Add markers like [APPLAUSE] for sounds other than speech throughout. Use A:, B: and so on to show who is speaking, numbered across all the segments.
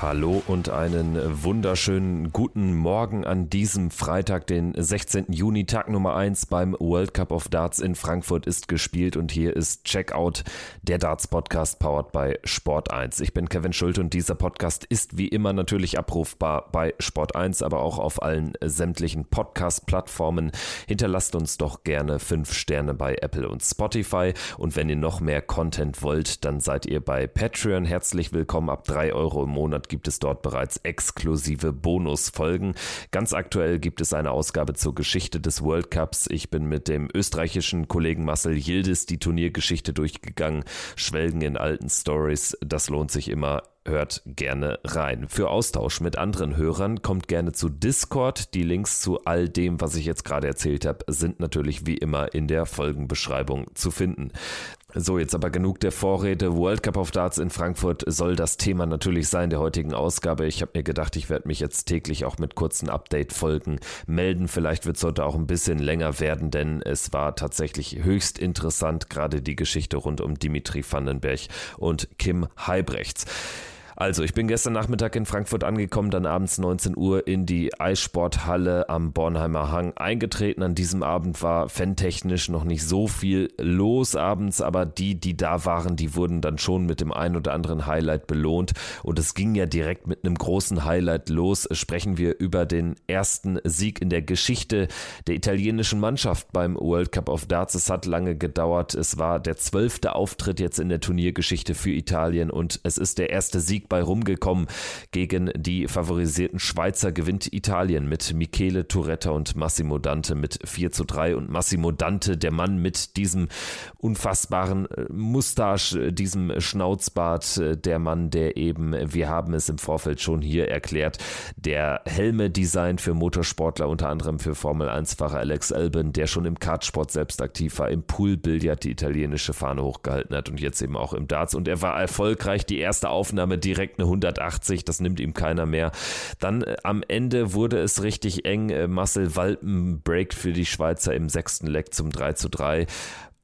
A: Hallo und einen wunderschönen guten Morgen an diesem Freitag, den 16. Juni, Tag Nummer 1 beim World Cup of Darts in Frankfurt ist gespielt und hier ist Checkout, der Darts Podcast powered by Sport 1. Ich bin Kevin Schulte und dieser Podcast ist wie immer natürlich abrufbar bei Sport 1, aber auch auf allen sämtlichen Podcast-Plattformen. Hinterlasst uns doch gerne 5 Sterne bei Apple und Spotify und wenn ihr noch mehr Content wollt, dann seid ihr bei Patreon herzlich willkommen ab 3 Euro im Monat gibt es dort bereits exklusive Bonusfolgen. Ganz aktuell gibt es eine Ausgabe zur Geschichte des World Cups. Ich bin mit dem österreichischen Kollegen Marcel Yildiz die Turniergeschichte durchgegangen, schwelgen in alten Stories. Das lohnt sich immer hört gerne rein. Für Austausch mit anderen Hörern kommt gerne zu Discord. Die Links zu all dem, was ich jetzt gerade erzählt habe, sind natürlich wie immer in der Folgenbeschreibung zu finden. So, jetzt aber genug der Vorrede. World Cup of Darts in Frankfurt soll das Thema natürlich sein der heutigen Ausgabe. Ich habe mir gedacht, ich werde mich jetzt täglich auch mit kurzen Update-Folgen melden. Vielleicht wird es heute auch ein bisschen länger werden, denn es war tatsächlich höchst interessant, gerade die Geschichte rund um Dimitri Vandenberg und Kim Heibrechts. Also, ich bin gestern Nachmittag in Frankfurt angekommen, dann abends 19 Uhr in die Eissporthalle am Bornheimer Hang eingetreten. An diesem Abend war fantechnisch noch nicht so viel los abends, aber die, die da waren, die wurden dann schon mit dem ein oder anderen Highlight belohnt. Und es ging ja direkt mit einem großen Highlight los. Sprechen wir über den ersten Sieg in der Geschichte der italienischen Mannschaft beim World Cup of Darts. Es hat lange gedauert. Es war der zwölfte Auftritt jetzt in der Turniergeschichte für Italien und es ist der erste Sieg bei rumgekommen. Gegen die favorisierten Schweizer gewinnt Italien mit Michele Turetta und Massimo Dante mit 4 zu 3 und Massimo Dante, der Mann mit diesem unfassbaren äh, Mustache, äh, diesem Schnauzbart, äh, der Mann, der eben, wir haben es im Vorfeld schon hier erklärt, der Helme designt für Motorsportler, unter anderem für Formel 1-Fahrer Alex Albon, der schon im Kartsport selbst aktiv war, im Poolbillard die italienische Fahne hochgehalten hat und jetzt eben auch im Darts und er war erfolgreich. Die erste Aufnahme direkt direkt eine 180, das nimmt ihm keiner mehr. Dann äh, am Ende wurde es richtig eng. Äh, Marcel Walpen breakt für die Schweizer im sechsten Leck zum 3 zu 3.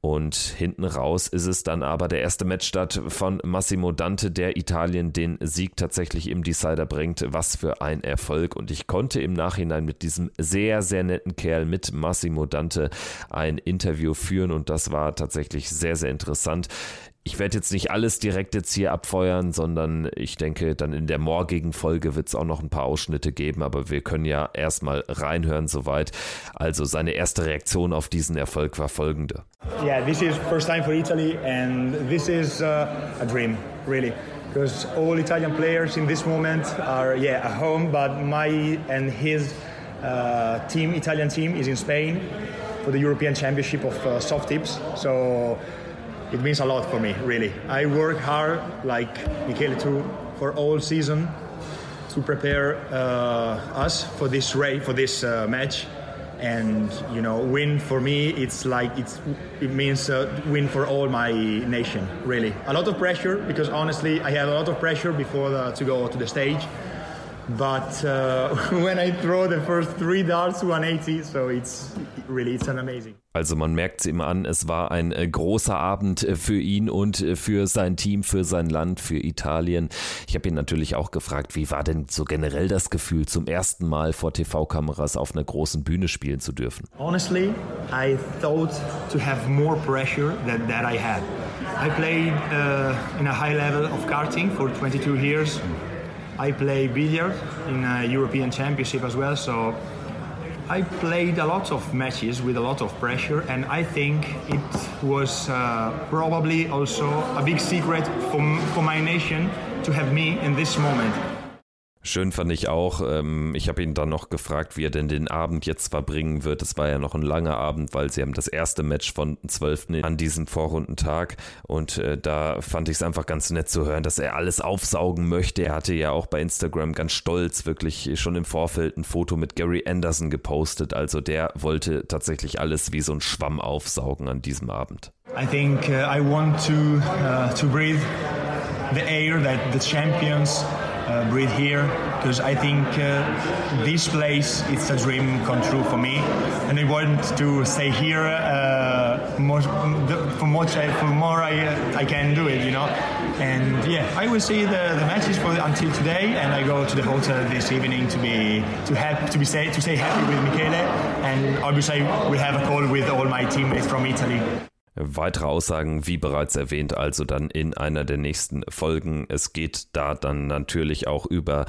A: Und hinten raus ist es dann aber der erste Matchstart von Massimo Dante, der Italien den Sieg tatsächlich im Decider bringt. Was für ein Erfolg. Und ich konnte im Nachhinein mit diesem sehr, sehr netten Kerl, mit Massimo Dante, ein Interview führen. Und das war tatsächlich sehr, sehr interessant. Ich werde jetzt nicht alles direkt jetzt hier abfeuern, sondern ich denke, dann in der morgigen Folge wird es auch noch ein paar Ausschnitte geben, aber wir können ja erstmal reinhören soweit. Also seine erste Reaktion auf diesen Erfolg war folgende.
B: Yeah, this is first time for Italy and this is uh, a dream, really. Because all Italian players in this moment are yeah at home, but my and his uh, team, Italian team, is in Spain for the European Championship of uh, soft tips. So it means a lot for me, really. I work hard, like Michele too, for all season to prepare uh, us for this race, for this uh, match. And you know, win for me, it's like it's it means uh, win for all my nation. Really, a lot of pressure because honestly, I had a lot of pressure before the, to go to the stage. But uh, [LAUGHS] when I throw the first three darts 180, so it's really it's an amazing.
A: Also man merkt es ihm an, es war ein äh, großer Abend äh, für ihn und äh, für sein Team, für sein Land, für Italien. Ich habe ihn natürlich auch gefragt, wie war denn so generell das Gefühl, zum ersten Mal vor TV-Kameras auf einer großen Bühne spielen zu dürfen?
B: Honestly, I thought to have more pressure than that I had. I played uh, in a high level of karting for 22 years. I play billiard in a European Championship as well, so I played a lot of matches with a lot of pressure, and I think it was uh, probably also a big secret for, for my nation to have me in this moment.
A: Schön fand ich auch, ähm, ich habe ihn dann noch gefragt, wie er denn den Abend jetzt verbringen wird. Es war ja noch ein langer Abend, weil sie haben das erste Match von 12. an diesem Vorrundentag und äh, da fand ich es einfach ganz nett zu hören, dass er alles aufsaugen möchte. Er hatte ja auch bei Instagram ganz stolz wirklich schon im Vorfeld ein Foto mit Gary Anderson gepostet. Also der wollte tatsächlich alles wie so ein Schwamm aufsaugen an diesem Abend.
B: I think uh, I want to uh, to breathe the air that the champions uh, breathe here because I think uh, this place it's a dream come true for me, and I want to stay here uh, more, for more for more I, uh, I can do it, you know. And yeah, I will see the, the matches for until today, and I go to the hotel this evening to be to have to be stay to stay happy with Michele, and obviously we have a call with all my teammates from Italy.
A: Weitere Aussagen, wie bereits erwähnt, also dann in einer der nächsten Folgen. Es geht da dann natürlich auch über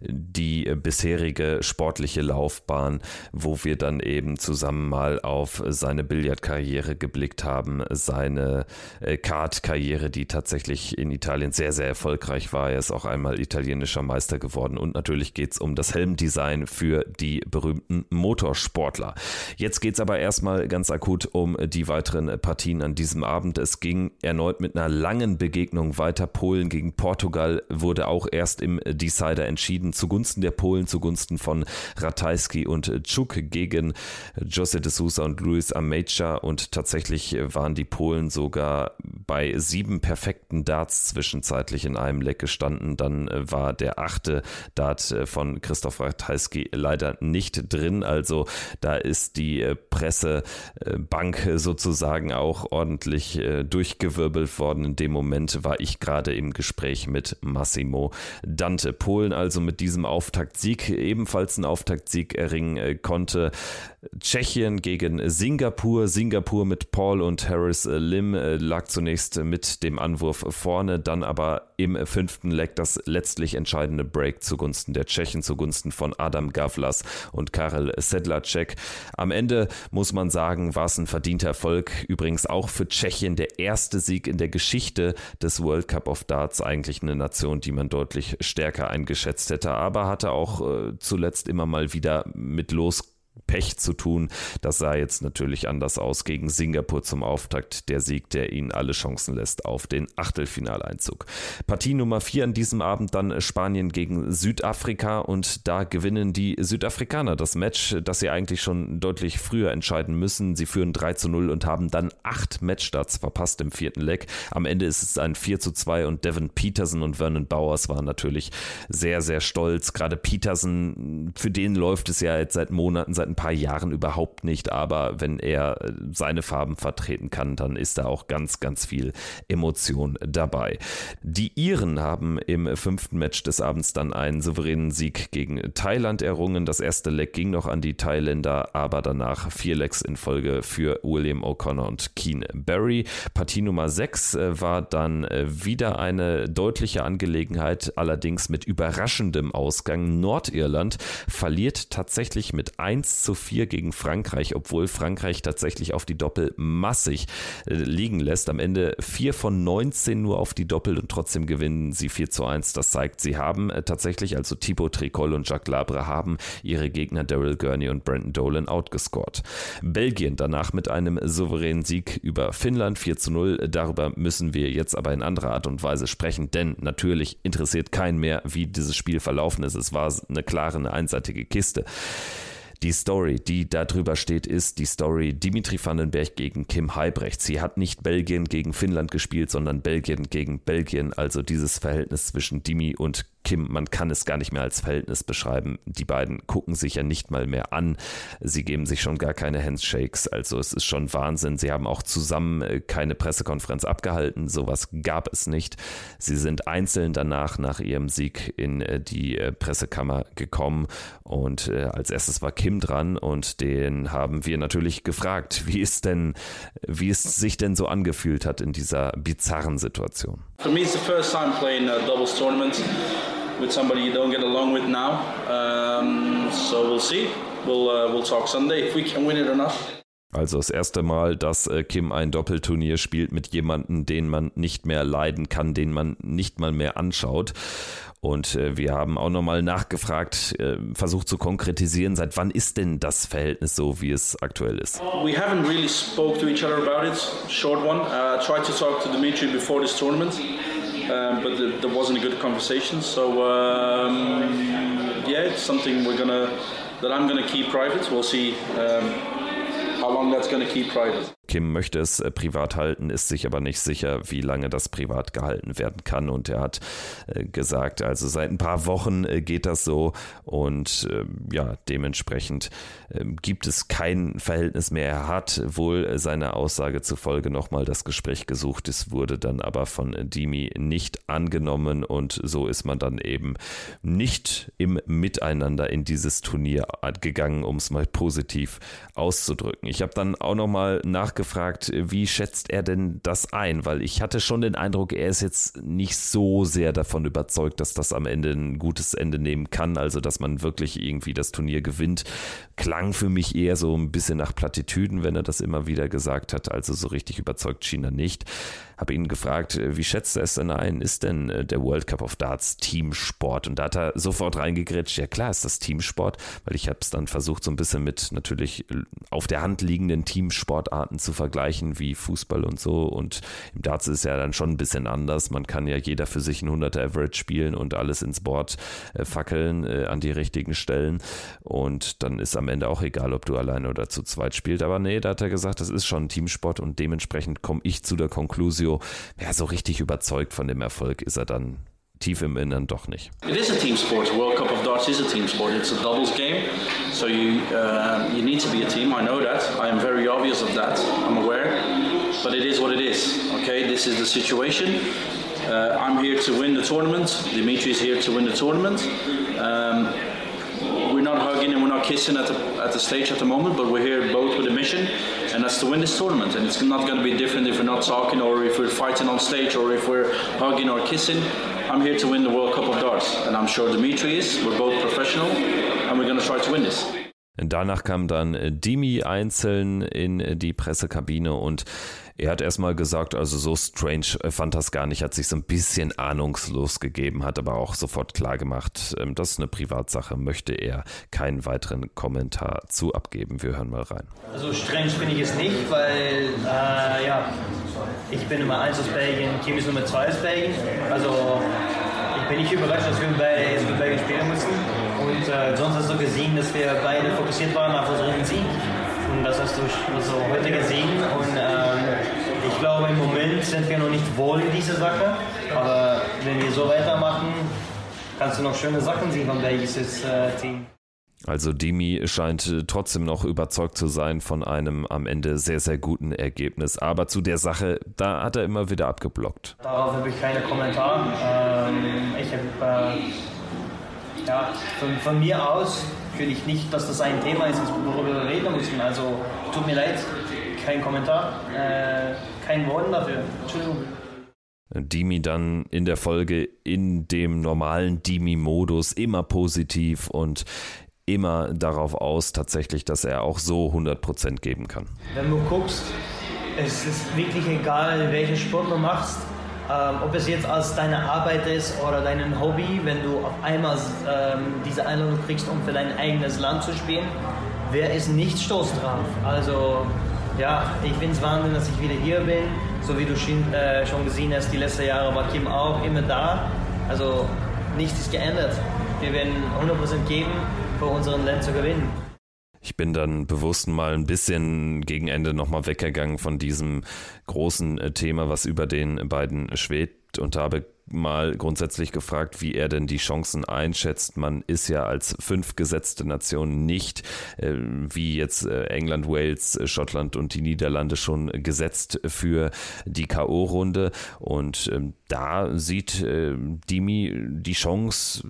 A: die bisherige sportliche Laufbahn, wo wir dann eben zusammen mal auf seine Billardkarriere geblickt haben, seine äh, Kartkarriere, die tatsächlich in Italien sehr, sehr erfolgreich war. Er ist auch einmal italienischer Meister geworden und natürlich geht es um das Helmdesign für die berühmten Motorsportler. Jetzt geht es aber erstmal ganz akut um die weiteren Partien Partien an diesem Abend. Es ging erneut mit einer langen Begegnung weiter. Polen gegen Portugal wurde auch erst im Decider entschieden, zugunsten der Polen, zugunsten von Ratajski und Czuk gegen Jose de Sousa und Luis Amecha. Und tatsächlich waren die Polen sogar bei sieben perfekten Darts zwischenzeitlich in einem Leck gestanden. Dann war der achte Dart von Christoph Ratajski leider nicht drin. Also da ist die Pressebank sozusagen auch auch ordentlich äh, durchgewirbelt worden. In dem Moment war ich gerade im Gespräch mit Massimo Dante. Polen also mit diesem Auftaktsieg ebenfalls einen Auftaktsieg erringen äh, konnte. Tschechien gegen Singapur. Singapur mit Paul und Harris Lim äh, lag zunächst mit dem Anwurf vorne, dann aber im fünften Leg das letztlich entscheidende Break zugunsten der Tschechen, zugunsten von Adam Gavlas und Karel Sedlacek. Am Ende muss man sagen, war es ein verdienter Erfolg. Übrigens auch für Tschechien der erste Sieg in der Geschichte des World Cup of Darts. Eigentlich eine Nation, die man deutlich stärker eingeschätzt hätte, aber hatte auch äh, zuletzt immer mal wieder mit los Pech zu tun. Das sah jetzt natürlich anders aus gegen Singapur zum Auftakt. Der Sieg, der ihnen alle Chancen lässt auf den Achtelfinaleinzug. Partie Nummer 4 an diesem Abend dann Spanien gegen Südafrika und da gewinnen die Südafrikaner das Match, das sie eigentlich schon deutlich früher entscheiden müssen. Sie führen 3 zu 0 und haben dann acht Matchstarts verpasst im vierten Leg. Am Ende ist es ein 4 zu 2 und Devin Peterson und Vernon Bowers waren natürlich sehr, sehr stolz. Gerade Peterson, für den läuft es ja jetzt seit Monaten, seit ein paar Jahren überhaupt nicht, aber wenn er äh, seine Farben vertreten kann, dann ist da auch ganz, ganz viel Emotion dabei. Die Iren haben im fünften Match des Abends dann einen souveränen Sieg gegen Thailand errungen. Das erste Leg ging noch an die Thailänder, aber danach vier Legs in Folge für William O'Connor und Keen Barry. Partie Nummer 6 äh, war dann äh, wieder eine deutliche Angelegenheit, allerdings mit überraschendem Ausgang. Nordirland verliert tatsächlich mit 1 zu 4 gegen Frankreich, obwohl Frankreich tatsächlich auf die Doppel massig äh, liegen lässt. Am Ende 4 von 19 nur auf die Doppel und trotzdem gewinnen sie 4 zu 1. Das zeigt, sie haben äh, tatsächlich, also Thibaut Tricol und Jacques Labre haben ihre Gegner Daryl Gurney und Brandon Dolan outgescored. Belgien danach mit einem souveränen Sieg über Finnland 4 zu 0. Darüber müssen wir jetzt aber in anderer Art und Weise sprechen, denn natürlich interessiert keinen mehr, wie dieses Spiel verlaufen ist. Es war eine klare, eine einseitige Kiste. Die Story, die da drüber steht, ist die Story Dimitri Vandenberg gegen Kim Heibrecht. Sie hat nicht Belgien gegen Finnland gespielt, sondern Belgien gegen Belgien. Also dieses Verhältnis zwischen Dimi und Kim, man kann es gar nicht mehr als Verhältnis beschreiben. Die beiden gucken sich ja nicht mal mehr an. Sie geben sich schon gar keine Handshakes. Also es ist schon Wahnsinn. Sie haben auch zusammen äh, keine Pressekonferenz abgehalten. Sowas gab es nicht. Sie sind einzeln danach nach ihrem Sieg in äh, die äh, Pressekammer gekommen und als erstes war Kim dran und den haben wir natürlich gefragt, wie es denn, wie es sich denn so angefühlt hat in dieser bizarren Situation.
C: For me, it's the first time playing a doubles tournament with somebody you don't get along with now. Um, so we'll see. We'll uh, we'll talk Sunday if we can win it or not.
A: Also das erste Mal, dass äh, Kim ein Doppelturnier spielt mit jemandem, den man nicht mehr leiden kann, den man nicht mal mehr anschaut. Und äh, wir haben auch nochmal nachgefragt, äh, versucht zu konkretisieren, seit wann ist denn das Verhältnis so, wie es aktuell ist?
C: We haven't really spoke to each other about it. Short one. Uh, tried to talk to Dimitri before this tournament, um, but there wasn't a good conversation. So um, yeah, it's something we're gonna that I'm gonna keep private. We'll see um, how long that's gonna keep private.
A: Kim möchte es äh, privat halten, ist sich aber nicht sicher, wie lange das privat gehalten werden kann. Und er hat äh, gesagt, also seit ein paar Wochen äh, geht das so und ähm, ja, dementsprechend ähm, gibt es kein Verhältnis mehr. Er hat wohl seiner Aussage zufolge nochmal das Gespräch gesucht. Es wurde dann aber von Dimi nicht angenommen und so ist man dann eben nicht im Miteinander in dieses Turnier gegangen, um es mal positiv auszudrücken. Ich habe dann auch nochmal nachgefragt, wie schätzt er denn das ein? Weil ich hatte schon den Eindruck, er ist jetzt nicht so sehr davon überzeugt, dass das am Ende ein gutes Ende nehmen kann, also dass man wirklich irgendwie das Turnier gewinnt. Klang für mich eher so ein bisschen nach Plattitüden, wenn er das immer wieder gesagt hat. Also so richtig überzeugt schien er nicht habe ihn gefragt, äh, wie schätzt er es denn ein? Ist denn äh, der World Cup of Darts Teamsport? Und da hat er sofort reingegrätscht, ja klar ist das Teamsport, weil ich habe es dann versucht, so ein bisschen mit natürlich äh, auf der Hand liegenden Teamsportarten zu vergleichen, wie Fußball und so. Und im Darts ist ja dann schon ein bisschen anders. Man kann ja jeder für sich ein 100er Average spielen und alles ins Board äh, fackeln äh, an die richtigen Stellen. Und dann ist am Ende auch egal, ob du alleine oder zu zweit spielst. Aber nee, da hat er gesagt, das ist schon ein Teamsport und dementsprechend komme ich zu der Fazio, ja, so richtig überzeugt von dem Erfolg ist er dann tief im Innern doch nicht.
C: It is a team sport. World Cup of Darts is a team sport. It's a doubles game, so you uh, you need to be a team. I know that. I am very obvious of that. I'm aware, but it is what it is. Okay, this is the situation. Uh, I'm here to win the tournament. Dimitri is here to win the tournament. Um, not hugging and we're not kissing at the, at the stage at the moment, but we're here both with a mission, and that's to win this tournament. And it's not going to be different if we're not talking or if we're fighting on stage or if we're hugging or kissing. I'm here to win the World Cup of Darts, and I'm sure Dimitri is. We're both professional, and we're going to try to win this.
A: Danach kam dann Dimi einzeln in die Pressekabine und Er hat erstmal gesagt, also so strange fand das gar nicht, hat sich so ein bisschen ahnungslos gegeben, hat aber auch sofort klar gemacht, ähm, das ist eine Privatsache, möchte er keinen weiteren Kommentar zu abgeben. Wir hören mal rein.
D: Also strange finde ich es nicht, weil äh, ja, ich bin Nummer 1 aus Belgien, Kim ist Nummer 2 aus Belgien. Also ich bin nicht überrascht, dass wir bei Belgien spielen mussten. Und äh, sonst hast du gesehen, dass wir beide fokussiert waren auf unseren Sieg. Und das hast du also heute gesehen. Und ähm, ich glaube, im Moment sind wir noch nicht wohl in dieser Sache. Aber wenn wir so weitermachen, kannst du noch schöne Sachen sehen von welches äh, Team.
A: Also Dimi scheint äh, trotzdem noch überzeugt zu sein von einem am Ende sehr, sehr guten Ergebnis. Aber zu der Sache, da hat er immer wieder abgeblockt.
D: Darauf habe ich keine Kommentare. Ähm, ich habe äh, ja, von, von, mir aus finde ich nicht, dass das ein Thema ist, worüber wir reden müssen. Also tut mir leid, kein Kommentar, äh, kein Wort dafür. Entschuldigung.
A: Dimi dann in der Folge in dem normalen Dimi-Modus immer positiv und immer darauf aus, tatsächlich, dass er auch so 100% geben kann.
D: Wenn du guckst, es ist wirklich egal, welchen Sport du machst, ähm, ob es jetzt als deine Arbeit ist oder dein Hobby, wenn du auf einmal ähm, diese Einladung kriegst, um für dein eigenes Land zu spielen, wer ist nicht stolz drauf? Also ja, ich finde es Wahnsinn, dass ich wieder hier bin. So wie du schon, äh, schon gesehen hast, die letzten Jahre war Kim auch immer da. Also nichts ist geändert. Wir werden 100% geben, für unseren Land zu gewinnen.
A: Ich bin dann bewusst mal ein bisschen gegen Ende nochmal weggegangen von diesem großen äh, Thema, was über den beiden schwebt und habe mal grundsätzlich gefragt, wie er denn die Chancen einschätzt. Man ist ja als fünf gesetzte Nation nicht, äh, wie jetzt äh, England, Wales, Schottland und die Niederlande schon gesetzt für die K.O.-Runde. Und ähm, da sieht äh, Dimi die Chance,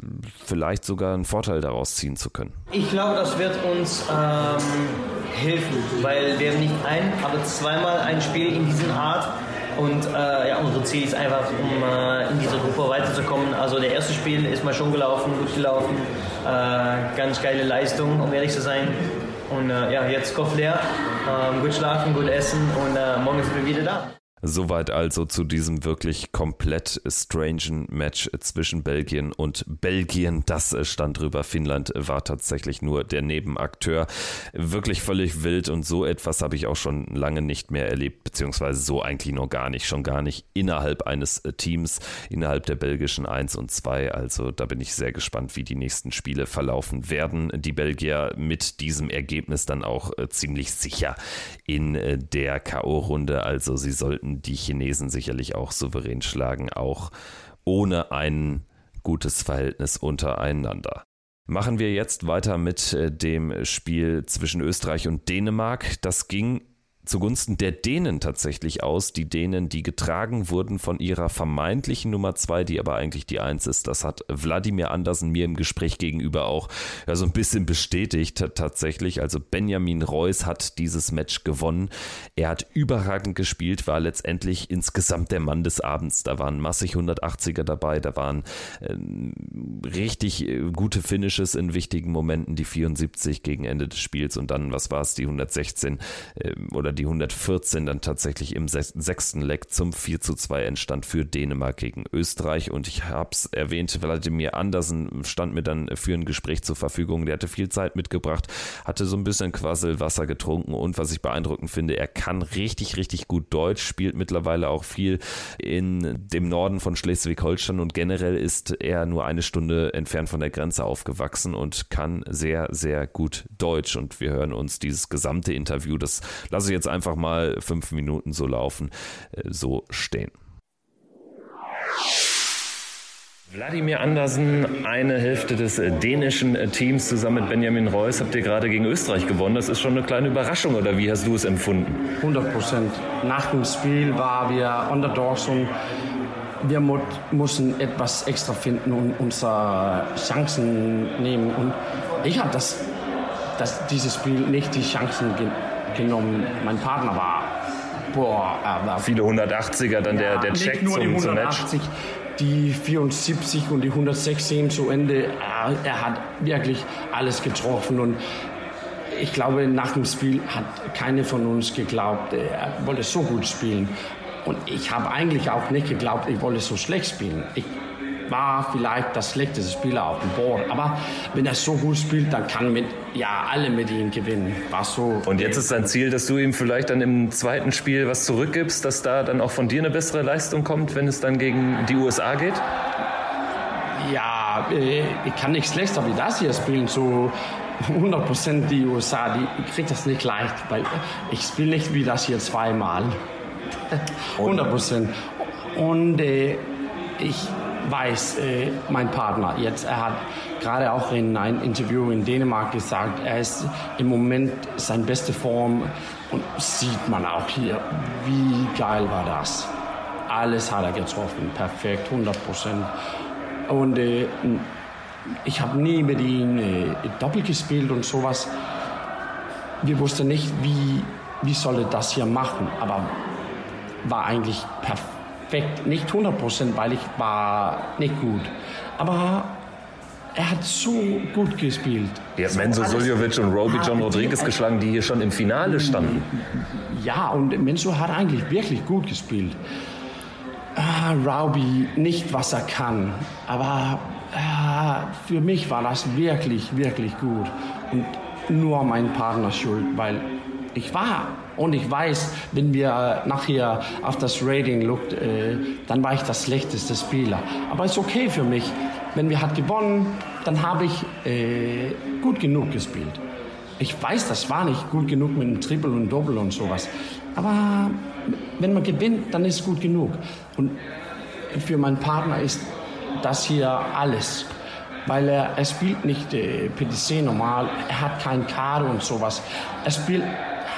A: vielleicht sogar einen Vorteil daraus ziehen zu können.
D: Ich glaube, das wird uns ähm, helfen, weil wir nicht ein, aber zweimal ein Spiel in diesen Art und äh, ja, unser Ziel ist einfach, um äh, in dieser Gruppe weiterzukommen. Also der erste Spiel ist mal schon gelaufen, gut gelaufen. Äh, ganz geile Leistung, um ehrlich zu sein. Und äh, ja, jetzt Kopf leer, ähm, gut schlafen, gut essen und äh, morgen sind wir wieder da.
A: Soweit also zu diesem wirklich komplett strangen Match zwischen Belgien und Belgien. Das stand drüber. Finnland war tatsächlich nur der Nebenakteur. Wirklich völlig wild und so etwas habe ich auch schon lange nicht mehr erlebt, beziehungsweise so eigentlich noch gar nicht. Schon gar nicht innerhalb eines Teams, innerhalb der belgischen 1 und 2. Also da bin ich sehr gespannt, wie die nächsten Spiele verlaufen werden. Die Belgier mit diesem Ergebnis dann auch äh, ziemlich sicher in äh, der K.O.-Runde. Also sie sollten könnten die Chinesen sicherlich auch souverän schlagen, auch ohne ein gutes Verhältnis untereinander. Machen wir jetzt weiter mit äh, dem Spiel zwischen Österreich und Dänemark. Das ging zugunsten der Dänen tatsächlich aus. Die Dänen, die getragen wurden von ihrer vermeintlichen Nummer zwei, die aber eigentlich die eins ist. Das hat Wladimir Andersen mir im Gespräch gegenüber auch ja, so ein bisschen bestätigt tatsächlich. Also Benjamin Reus hat dieses Match gewonnen. Er hat überragend gespielt, war letztendlich insgesamt der Mann des Abends. Da waren massig 180er dabei, da waren äh, richtig äh, gute Finishes in wichtigen Momenten, die 74 gegen Ende des Spiels und dann, was war es, die 116 äh, oder die 114 dann tatsächlich im sechsten Leck zum 4 zu 2 entstand für Dänemark gegen Österreich. Und ich habe es erwähnt, Wladimir Andersen stand mir dann für ein Gespräch zur Verfügung. Der hatte viel Zeit mitgebracht, hatte so ein bisschen Quasselwasser getrunken und was ich beeindruckend finde, er kann richtig, richtig gut Deutsch, spielt mittlerweile auch viel in dem Norden von Schleswig-Holstein und generell ist er nur eine Stunde entfernt von der Grenze aufgewachsen und kann sehr, sehr gut Deutsch. Und wir hören uns dieses gesamte Interview, das lasse ich jetzt einfach mal fünf Minuten so laufen, äh, so stehen. Wladimir Andersen, eine Hälfte des äh, dänischen äh, Teams zusammen mit Benjamin Reus, habt ihr gerade gegen Österreich gewonnen. Das ist schon eine kleine Überraschung, oder wie hast du es empfunden?
E: 100 Prozent. Nach dem Spiel waren wir Underdogs und wir mussten etwas extra finden und unsere Chancen nehmen. Und ich habe das, das, dieses Spiel nicht die Chancen genommen. Mein Partner war,
A: boah, er war
E: viele 180er, dann ja, der, der Check nur zum, die 180, zum Match. Die 74 und die 116 zu Ende, er, er hat wirklich alles getroffen und ich glaube, nach dem Spiel hat keine von uns geglaubt, er wollte so gut spielen. Und ich habe eigentlich auch nicht geglaubt, ich wollte so schlecht spielen. Ich war vielleicht das schlechteste Spieler auf dem Board. Aber wenn er so gut spielt, dann kann mit, ja, alle mit ihm gewinnen. War so.
A: Und jetzt ist dein Ziel, dass du ihm vielleicht dann im zweiten Spiel was zurückgibst, dass da dann auch von dir eine bessere Leistung kommt, wenn es dann gegen die USA geht?
E: Ja, äh, ich kann nichts schlechter wie das hier spielen. So 100% die USA, die kriegt das nicht leicht, weil ich spiele nicht wie das hier zweimal. 100%. Und äh, ich weiß äh, mein Partner jetzt. Er hat gerade auch in einem Interview in Dänemark gesagt, er ist im Moment seine beste Form und sieht man auch hier, wie geil war das. Alles hat er getroffen, perfekt, 100 Prozent. Und äh, ich habe nie mit ihm äh, doppelt gespielt und sowas. Wir wussten nicht, wie, wie soll er das hier machen, aber war eigentlich perfekt perfekt. Nicht 100 Prozent, weil ich war nicht gut. Aber er hat so gut gespielt.
A: Er hat so Menzo Suljovic und Roby John Rodriguez geschlagen, die hier schon im Finale standen.
E: Ja, und Menzo hat eigentlich wirklich gut gespielt. Ah, Roby, nicht was er kann, aber ah, für mich war das wirklich, wirklich gut. Und nur mein Partner schuld, weil ich war und ich weiß, wenn wir nachher auf das Rating guckt, äh, dann war ich das schlechteste Spieler. Aber es ist okay für mich. Wenn wir hat gewonnen, dann habe ich äh, gut genug gespielt. Ich weiß, das war nicht gut genug mit einem Triple und Doppel und sowas. Aber wenn man gewinnt, dann ist es gut genug. Und für meinen Partner ist das hier alles. Weil er, er spielt nicht äh, PDC normal, er hat kein Karte und sowas. Er spielt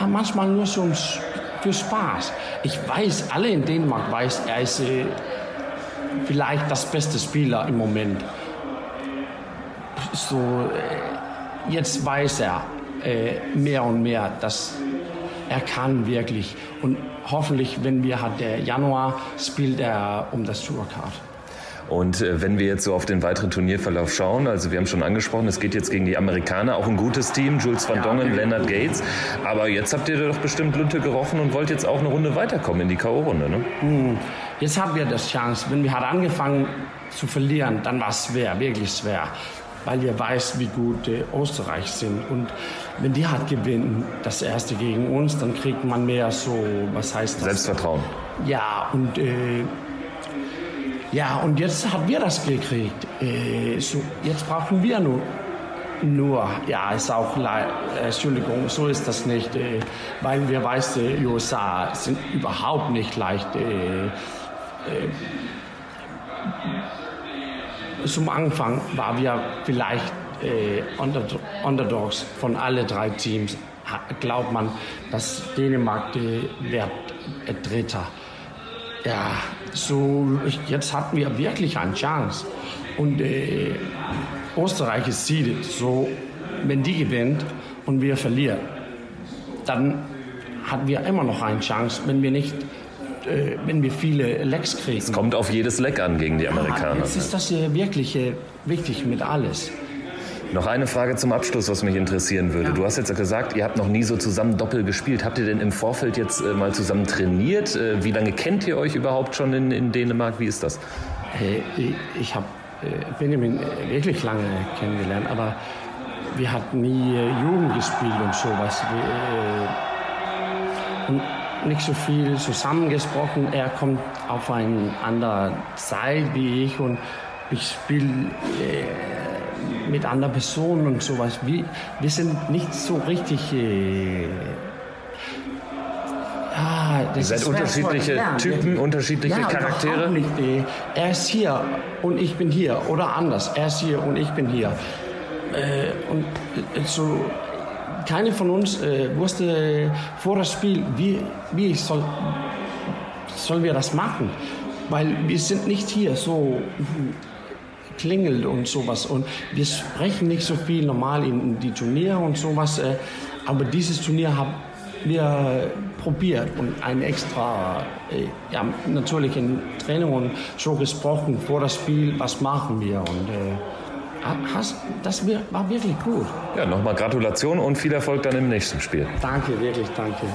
E: manchmal nur so für Spaß. Ich weiß, alle in Dänemark weiß, er ist äh, vielleicht das beste Spieler im Moment. So, äh, jetzt weiß er äh, mehr und mehr, dass er kann wirklich. Und hoffentlich, wenn wir hat der Januar, spielt er um das Tourcard.
A: Und äh, wenn wir jetzt so auf den weiteren Turnierverlauf schauen, also wir haben schon angesprochen, es geht jetzt gegen die Amerikaner, auch ein gutes Team, Jules van Dongen, Leonard Gates. Aber jetzt habt ihr doch bestimmt Lunte gerochen und wollt jetzt auch eine Runde weiterkommen in die K.O.-Runde, ne?
E: Hm, jetzt haben wir das Chance. Wenn wir halt angefangen zu verlieren, dann war es schwer, wirklich schwer. Weil wir weiß, wie gut äh, Österreich sind. Und wenn die halt gewinnen, das erste gegen uns, dann kriegt man mehr so, was heißt das?
A: Selbstvertrauen.
E: Ja, und äh, ja, und jetzt haben wir das gekriegt. Äh, so, jetzt brauchen wir nur, nur, ja, ist auch, äh, Entschuldigung, so ist das nicht, äh, weil wir weiß, die USA sind überhaupt nicht leicht. Äh, äh, zum Anfang waren wir vielleicht äh, Underdogs von alle drei Teams. Glaubt man, dass Dänemark wird Dritter. Ja, so jetzt hatten wir wirklich eine Chance. Und äh, Österreich ist seeded. So, wenn die gewinnt und wir verlieren, dann hatten wir immer noch eine Chance, wenn wir nicht äh, wenn wir viele Lecks kriegen.
A: Es kommt auf jedes Leck an gegen die Amerikaner.
E: Ja, jetzt ist das wirklich äh, wichtig mit alles.
A: Noch eine Frage zum Abschluss, was mich interessieren würde. Ja. Du hast jetzt gesagt, ihr habt noch nie so zusammen Doppel gespielt. Habt ihr denn im Vorfeld jetzt äh, mal zusammen trainiert? Äh, wie lange kennt ihr euch überhaupt schon in, in Dänemark? Wie ist das?
E: Hey, ich, ich habe äh, Benjamin wirklich lange kennengelernt, aber wir hatten nie äh, Jugend gespielt und sowas. Wir, äh, und nicht so viel zusammengesprochen. Er kommt auf eine andere Zeit wie ich und ich spiele mit anderen Personen und sowas. Wir, wir sind nicht so richtig. Äh,
A: Ah, Ihr seid unterschiedliche ja, Typen, ja, unterschiedliche ja, Charaktere?
E: Nicht, äh, er ist hier und ich bin hier oder anders. Er ist hier und ich bin hier. Äh, und äh, so keine von uns äh, wusste vor dem Spiel, wie, wie soll, sollen wir das machen. Weil wir sind nicht hier so klingelt und sowas. Und wir sprechen nicht so viel normal in die Turniere und sowas. Äh, aber dieses Turnier haben wir probiert und ein extra, äh, ja, natürlich in Training und so gesprochen vor das Spiel, was machen wir. Und äh, das war wirklich gut.
A: Ja, nochmal Gratulation und viel Erfolg dann im nächsten Spiel.
E: Danke, wirklich, danke.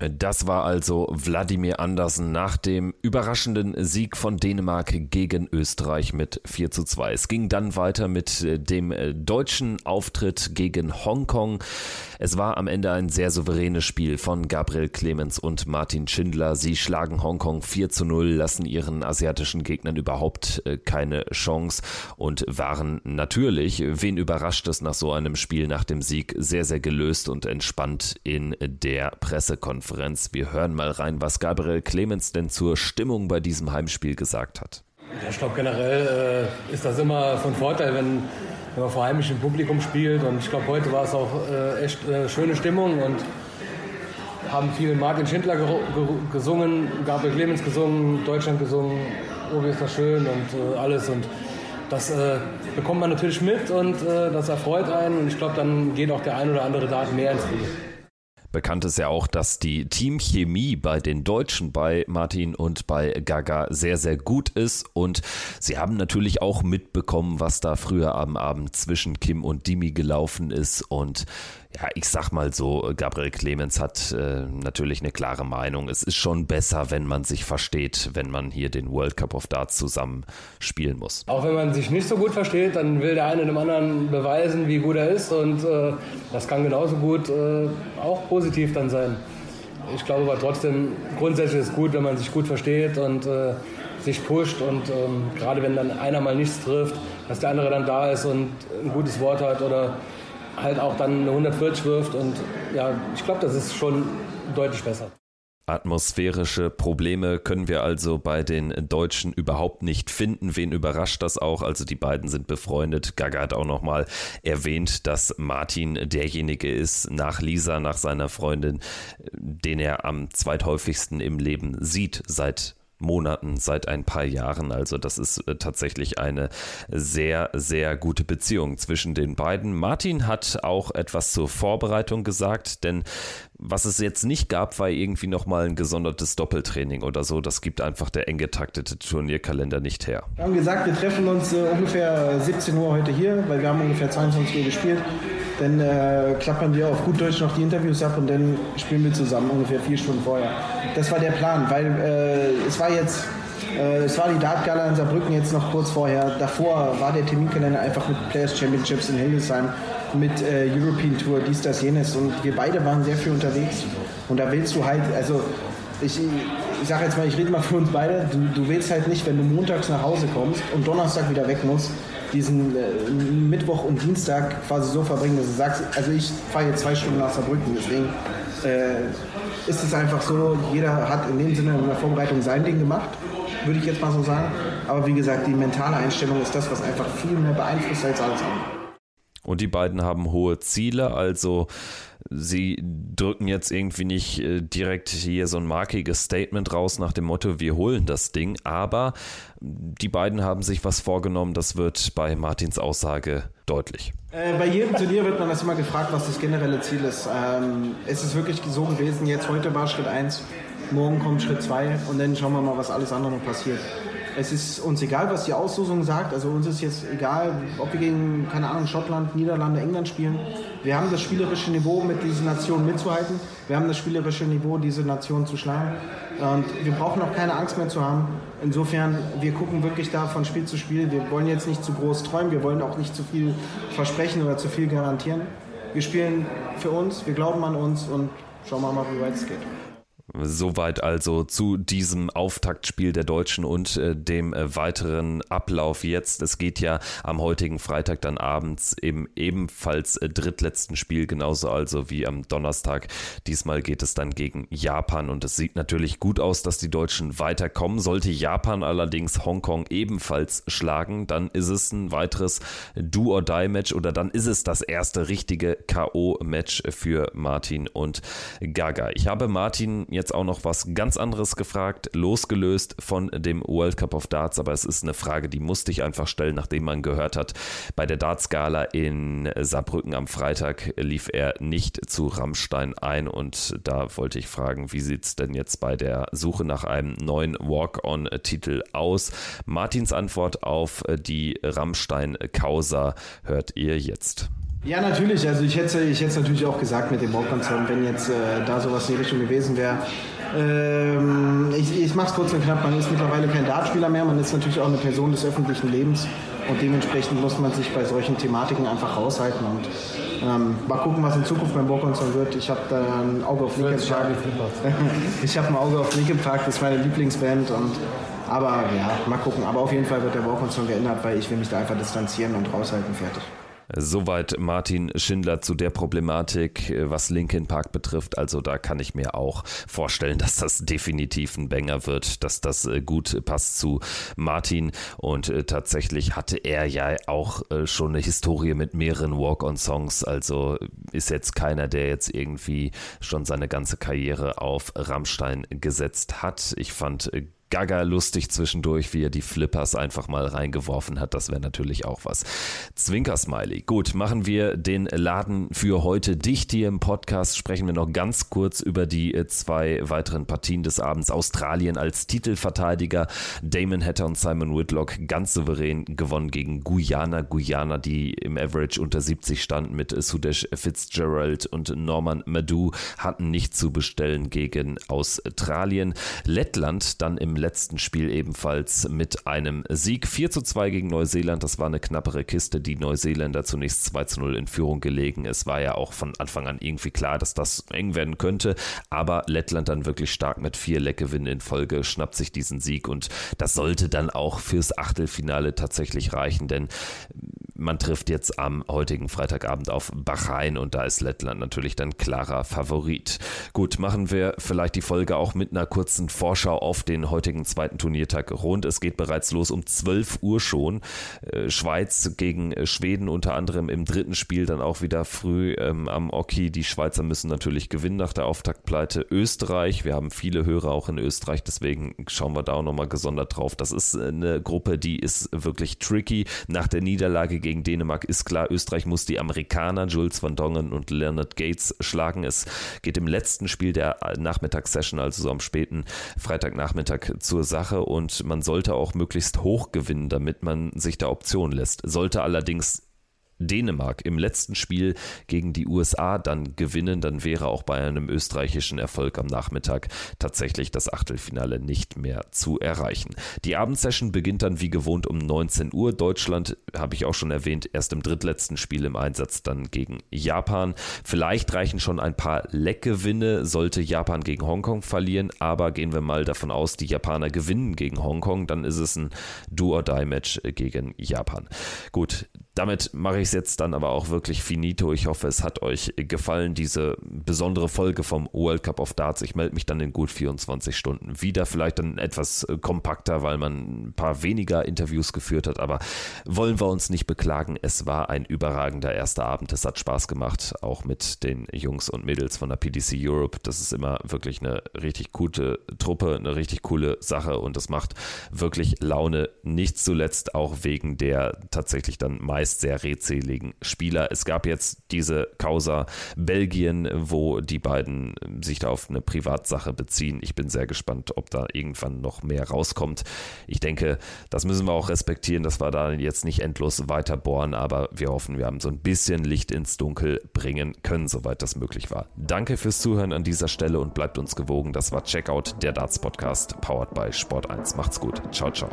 A: Das war also Wladimir Andersen nach dem überraschenden Sieg von Dänemark gegen Österreich mit 4 zu 2. Es ging dann weiter mit äh, dem äh, deutschen Auftritt gegen Hongkong. Es war am Ende ein sehr souveränes Spiel von Gabriel Clemens und Martin Schindler. Sie schlagen Hongkong 4 zu 0, lassen ihren asiatischen Gegnern überhaupt äh, keine Chance und waren natürlich, wen überrascht es nach so einem Spiel nach dem Sieg, sehr, sehr gelöst und entspannt in der Pressekonferenz. Pressekonferenz. Wir hören mal rein, was Gabriel Clemens denn zur Stimmung bei diesem Heimspiel gesagt hat.
F: Ich glaube generell äh, ist das immer von Vorteil, wenn, wenn man vor heimischem Publikum spielt. Und ich glaube, heute war es auch äh, echt äh, schöne Stimmung und haben viel Martin Schindler ge ge gesungen, Gabriel Clemens gesungen, Deutschland gesungen, oh wie ist das schön und äh, alles. Und das äh, bekommt man natürlich mit und äh, das erfreut einen. Und ich glaube, dann geht auch der ein oder andere Tag mehr ins Spiel.
A: Bekannt ist ja auch, dass die Teamchemie bei den Deutschen, bei Martin und bei Gaga sehr, sehr gut ist. Und sie haben natürlich auch mitbekommen, was da früher am Abend zwischen Kim und Dimi gelaufen ist. Und ja, ich sag mal so, Gabriel Clemens hat äh, natürlich eine klare Meinung. Es ist schon besser, wenn man sich versteht, wenn man hier den World Cup of Darts zusammen spielen muss.
F: Auch wenn man sich nicht so gut versteht, dann will der eine dem anderen beweisen, wie gut er ist. Und äh, das kann genauso gut äh, auch positiv dann sein. Ich glaube aber trotzdem, grundsätzlich ist es gut, wenn man sich gut versteht und äh, sich pusht. Und ähm, gerade wenn dann einer mal nichts trifft, dass der andere dann da ist und ein gutes Wort hat oder halt auch dann eine 140 wirft. Und ja, ich glaube, das ist schon deutlich besser.
A: Atmosphärische Probleme können wir also bei den Deutschen überhaupt nicht finden. Wen überrascht das auch? Also die beiden sind befreundet. Gaga hat auch nochmal erwähnt, dass Martin derjenige ist nach Lisa, nach seiner Freundin, den er am zweithäufigsten im Leben sieht seit Monaten, seit ein paar Jahren. Also das ist äh, tatsächlich eine sehr, sehr gute Beziehung zwischen den beiden. Martin hat auch etwas zur Vorbereitung gesagt, denn was es jetzt nicht gab, war irgendwie nochmal ein gesondertes Doppeltraining oder so. Das gibt einfach der eng getaktete Turnierkalender nicht her.
G: Wir haben gesagt, wir treffen uns äh, ungefähr 17 Uhr heute hier, weil wir haben ungefähr 22 Uhr gespielt. Dann äh, klappern wir auf gut Deutsch noch die Interviews ab und dann spielen wir zusammen ungefähr vier Stunden vorher. Das war der Plan, weil äh, es war jetzt äh, es war die Dartgala in Saarbrücken jetzt noch kurz vorher. Davor war der Terminkalender einfach mit Players Championships in Hildesheim mit äh, European Tour, dies, das, jenes. Und wir beide waren sehr viel unterwegs. Und da willst du halt, also ich, ich sage jetzt mal, ich rede mal für uns beide, du, du willst halt nicht, wenn du montags nach Hause kommst und Donnerstag wieder weg musst, diesen äh, Mittwoch und Dienstag quasi so verbringen, dass du sagst, also ich fahre jetzt zwei Stunden nach Saarbrücken, deswegen äh, ist es einfach so, jeder hat in dem Sinne in der Vorbereitung sein Ding gemacht, würde ich jetzt mal so sagen. Aber wie gesagt, die mentale Einstellung ist das, was einfach viel mehr beeinflusst als alles andere.
A: Und die beiden haben hohe Ziele, also sie drücken jetzt irgendwie nicht äh, direkt hier so ein markiges Statement raus nach dem Motto, wir holen das Ding, aber die beiden haben sich was vorgenommen, das wird bei Martins Aussage deutlich.
G: Äh, bei jedem Turnier wird man das immer gefragt, was das generelle Ziel ist. Ähm, es ist wirklich so gewesen, jetzt heute war Schritt 1, morgen kommt Schritt 2 und dann schauen wir mal, was alles andere noch passiert. Es ist uns egal, was die Auslosung sagt. Also uns ist jetzt egal, ob wir gegen, keine Ahnung, Schottland, Niederlande, England spielen. Wir haben das spielerische Niveau, mit diesen Nationen mitzuhalten. Wir haben das spielerische Niveau, diese Nationen zu schlagen. Und wir brauchen auch keine Angst mehr zu haben. Insofern, wir gucken wirklich da von Spiel zu Spiel. Wir wollen jetzt nicht zu groß träumen. Wir wollen auch nicht zu viel versprechen oder zu viel garantieren. Wir spielen für uns, wir glauben an uns und schauen wir mal, wie weit es geht.
A: Soweit also zu diesem Auftaktspiel der Deutschen und äh, dem äh, weiteren Ablauf jetzt. Es geht ja am heutigen Freitag dann abends eben ebenfalls äh, drittletzten Spiel, genauso also wie am Donnerstag. Diesmal geht es dann gegen Japan und es sieht natürlich gut aus, dass die Deutschen weiterkommen. Sollte Japan allerdings Hongkong ebenfalls schlagen, dann ist es ein weiteres Do-or-Die-Match oder dann ist es das erste richtige K.O.-Match für Martin und Gaga. Ich habe Martin jetzt jetzt auch noch was ganz anderes gefragt, losgelöst von dem World Cup of Darts, aber es ist eine Frage, die musste ich einfach stellen, nachdem man gehört hat, bei der Darts-Gala in Saarbrücken am Freitag lief er nicht zu Rammstein ein und da wollte ich fragen, wie sieht es denn jetzt bei der Suche nach einem neuen Walk-on-Titel aus? Martins Antwort auf die Rammstein-Causa hört ihr jetzt.
G: Ja, natürlich. Also ich hätte ich hätte natürlich auch gesagt mit dem Baukonzern, wenn jetzt äh, da sowas in die Richtung gewesen wäre. Ähm, ich ich mache es kurz und knapp. Man ist mittlerweile kein Dartspieler mehr. Man ist natürlich auch eine Person des öffentlichen Lebens. Und dementsprechend muss man sich bei solchen Thematiken einfach raushalten. Und ähm, mal gucken, was in Zukunft beim Baukonzern wird. Ich habe da ein Auge auf Linkin Park. ich [LAUGHS] habe ein Auge auf Linkin Park. Das ist meine Lieblingsband. Und aber ja, mal gucken. Aber auf jeden Fall wird der Baukonzern geändert, weil ich will mich da einfach distanzieren und raushalten. Fertig.
A: Soweit Martin Schindler zu der Problematik, äh, was Linkin Park betrifft. Also da kann ich mir auch vorstellen, [LAUGHS] dass das definitiv ein Banger wird, dass das äh, gut passt zu Martin. Und äh, tatsächlich hatte er ja auch schon eine Historie mit mehreren Walk-on-Songs. Also ist jetzt keiner, der jetzt irgendwie schon seine ganze Karriere auf Rammstein gesetzt hat. Ich fand gaga lustig zwischendurch, wie er die Flippers einfach mal reingeworfen hat. Das wäre natürlich auch was. Zwinker-Smiley. Gut, machen wir den Laden für heute dicht hier im Podcast. Sprechen wir noch ganz kurz über die äh, zwei weiteren Partien des Abends. Australien als Titelverteidiger. Damon Hatter und Simon Whitlock ganz souverän gewonnen gegen Guyana. Guyana, die im Average unter 70 standen mit Sudesh Fitzgerald und Norman Madu, hatten nicht zu bestellen gegen Australien. Lettland dann im letzten Spiel ebenfalls mit einem Sieg. 4 zu 2 gegen Neuseeland, das war eine knappere Kiste. Die Neuseeländer zunächst 2 zu 0 in Führung gelegen. Es war ja auch von Anfang an irgendwie klar, dass das eng werden könnte, aber Lettland dann wirklich stark mit vier Leckgewinnen in Folge schnappt sich diesen Sieg und das sollte dann auch fürs Achtelfinale tatsächlich reichen, denn man trifft jetzt am heutigen Freitagabend auf Bahrain und da ist Lettland natürlich dann klarer Favorit. Gut, machen wir vielleicht die Folge auch mit einer kurzen Vorschau auf den heutigen zweiten Turniertag rund. Es geht bereits los um 12 Uhr schon. Äh, Schweiz gegen äh, Schweden unter anderem im dritten Spiel dann auch wieder früh ähm, am Oki. Die Schweizer müssen natürlich gewinnen nach der Auftaktpleite. Österreich, wir haben viele Hörer auch in Österreich, deswegen schauen wir da auch nochmal gesondert drauf. Das ist eine Gruppe, die ist wirklich tricky. Nach der Niederlage gegen Dänemark ist klar, Österreich muss die Amerikaner Jules van Dongen und Leonard Gates schlagen. Es geht im letzten Spiel der Nachmittagssession, also so am späten Freitagnachmittag zur Sache und man sollte auch möglichst hoch gewinnen, damit man sich da Option lässt. Sollte allerdings Dänemark im letzten Spiel gegen die USA dann gewinnen, dann wäre auch bei einem österreichischen Erfolg am Nachmittag tatsächlich das Achtelfinale nicht mehr zu erreichen. Die Abendsession beginnt dann wie gewohnt um 19 Uhr. Deutschland, habe ich auch schon erwähnt, erst im drittletzten Spiel im Einsatz dann gegen Japan. Vielleicht reichen schon ein paar Leckgewinne, sollte Japan gegen Hongkong verlieren, aber gehen wir mal davon aus, die Japaner gewinnen gegen Hongkong, dann ist es ein Do-or-Die-Match gegen Japan. Gut, damit mache ich es jetzt dann aber auch wirklich finito. Ich hoffe, es hat euch gefallen, diese besondere Folge vom World Cup of Darts. Ich melde mich dann in gut 24 Stunden wieder. Vielleicht dann etwas äh, kompakter, weil man ein paar weniger Interviews geführt hat. Aber wollen wir uns nicht beklagen. Es war ein überragender erster Abend. Es hat Spaß gemacht, auch mit den Jungs und Mädels von der PDC Europe. Das ist immer wirklich eine richtig gute Truppe, eine richtig coole Sache und es macht wirklich Laune. Nicht zuletzt auch wegen der tatsächlich dann meist sehr redseligen Spieler. Es gab jetzt diese Causa Belgien, wo die beiden sich da auf eine Privatsache beziehen. Ich bin sehr gespannt, ob da irgendwann noch mehr rauskommt. Ich denke, das müssen wir auch respektieren, dass wir da jetzt nicht endlos weiter bohren, aber wir hoffen, wir haben so ein bisschen Licht ins Dunkel bringen können, soweit das möglich war. Danke fürs Zuhören an dieser Stelle und bleibt uns gewogen. Das war Checkout, der Darts Podcast, powered by Sport1. Macht's gut. Ciao, ciao.